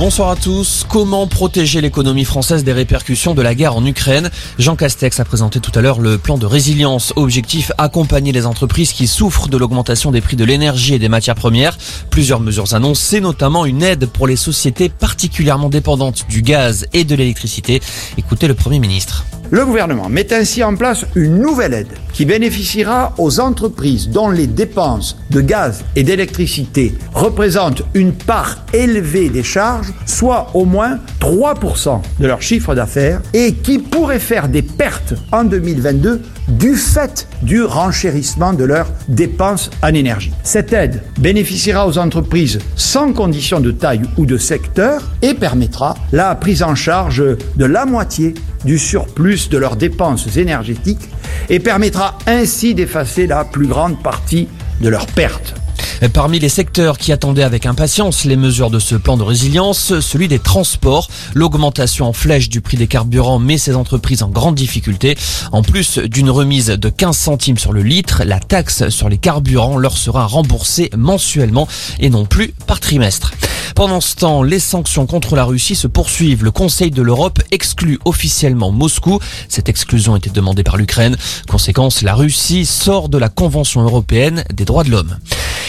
Bonsoir à tous. Comment protéger l'économie française des répercussions de la guerre en Ukraine? Jean Castex a présenté tout à l'heure le plan de résilience. Objectif accompagner les entreprises qui souffrent de l'augmentation des prix de l'énergie et des matières premières. Plusieurs mesures annoncées, notamment une aide pour les sociétés particulièrement dépendantes du gaz et de l'électricité. Écoutez le Premier ministre. Le gouvernement met ainsi en place une nouvelle aide qui bénéficiera aux entreprises dont les dépenses de gaz et d'électricité représentent une part élevée des charges, soit au moins 3% de leur chiffre d'affaires, et qui pourraient faire des pertes en 2022 du fait du renchérissement de leurs dépenses en énergie. Cette aide bénéficiera aux entreprises sans condition de taille ou de secteur et permettra la prise en charge de la moitié du surplus de leurs dépenses énergétiques et permettra ainsi d'effacer la plus grande partie de leurs pertes. Parmi les secteurs qui attendaient avec impatience les mesures de ce plan de résilience, celui des transports. L'augmentation en flèche du prix des carburants met ces entreprises en grande difficulté. En plus d'une remise de 15 centimes sur le litre, la taxe sur les carburants leur sera remboursée mensuellement et non plus par trimestre. Pendant ce temps, les sanctions contre la Russie se poursuivent. Le Conseil de l'Europe exclut officiellement Moscou. Cette exclusion était demandée par l'Ukraine. Conséquence, la Russie sort de la Convention européenne des droits de l'homme.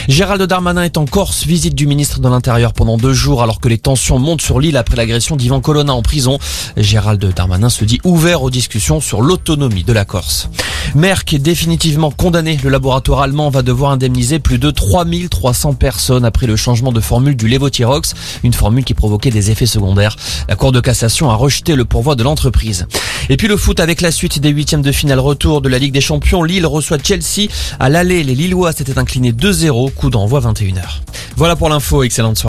Gérald Darmanin est en Corse, visite du ministre de l'Intérieur pendant deux jours alors que les tensions montent sur l'île après l'agression d'Ivan Colonna en prison. Gérald Darmanin se dit ouvert aux discussions sur l'autonomie de la Corse. Merck est définitivement condamné. Le laboratoire allemand va devoir indemniser plus de 3300 personnes après le changement de formule du Levothyrox, une formule qui provoquait des effets secondaires. La Cour de cassation a rejeté le pourvoi de l'entreprise. Et puis le foot avec la suite des huitièmes de finale retour de la Ligue des Champions. Lille reçoit Chelsea. À l'aller, les Lillois s'étaient inclinés 2-0. Coup d'envoi 21h. Voilà pour l'info. Excellente soirée.